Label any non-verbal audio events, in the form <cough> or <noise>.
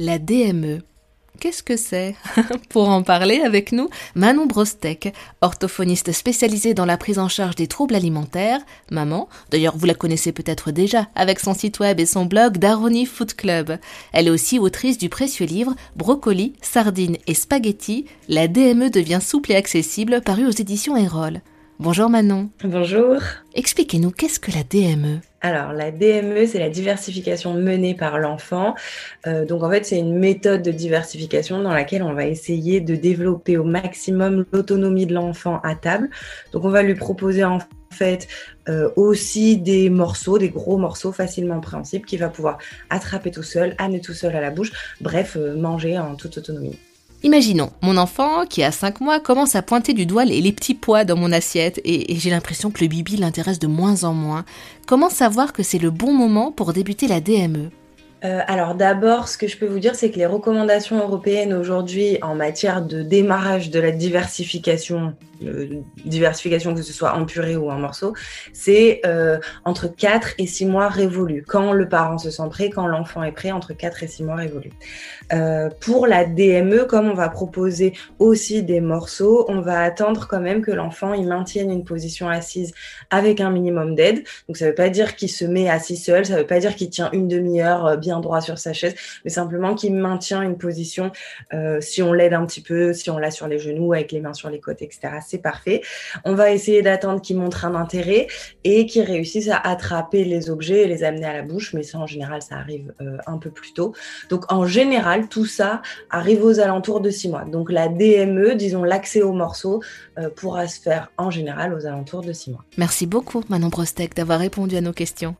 La DME. Qu'est-ce que c'est <laughs> Pour en parler avec nous, Manon Brostek, orthophoniste spécialisée dans la prise en charge des troubles alimentaires. Maman, d'ailleurs vous la connaissez peut-être déjà avec son site web et son blog Daroni Food Club. Elle est aussi autrice du précieux livre Brocoli, sardines et spaghettis. La DME devient souple et accessible, paru aux éditions Erol. Bonjour Manon. Bonjour. Expliquez-nous qu'est-ce que la DME alors, la DME, c'est la diversification menée par l'enfant. Euh, donc, en fait, c'est une méthode de diversification dans laquelle on va essayer de développer au maximum l'autonomie de l'enfant à table. Donc, on va lui proposer en fait euh, aussi des morceaux, des gros morceaux facilement préhensibles qu'il va pouvoir attraper tout seul, amener tout seul à la bouche, bref, euh, manger en toute autonomie. Imaginons, mon enfant, qui a 5 mois, commence à pointer du doigt les, petits pois dans mon assiette et, j'ai l'impression que le bibi l'intéresse de moins en moins. Comment savoir que c'est le bon moment pour débuter la DME euh, alors d'abord, ce que je peux vous dire, c'est que les recommandations européennes aujourd'hui en matière de démarrage de la diversification diversification, que ce soit en purée ou en morceaux, c'est euh, entre 4 et 6 mois révolus. Quand le parent se sent prêt, quand l'enfant est prêt, entre 4 et 6 mois révolus. Euh, pour la DME, comme on va proposer aussi des morceaux, on va attendre quand même que l'enfant il maintienne une position assise avec un minimum d'aide. Donc ça ne veut pas dire qu'il se met assis seul, ça ne veut pas dire qu'il tient une demi-heure euh, droit sur sa chaise, mais simplement qu'il maintient une position, euh, si on l'aide un petit peu, si on l'a sur les genoux, avec les mains sur les côtes, etc c'est parfait. On va essayer d'attendre qu'il montre un intérêt et qu'il réussisse à attraper les objets et les amener à la bouche, mais ça en général ça arrive euh, un peu plus tôt. Donc en général tout ça arrive aux alentours de six mois. Donc la DME, disons l'accès aux morceaux, euh, pourra se faire en général aux alentours de six mois. Merci beaucoup Manon Brostek d'avoir répondu à nos questions.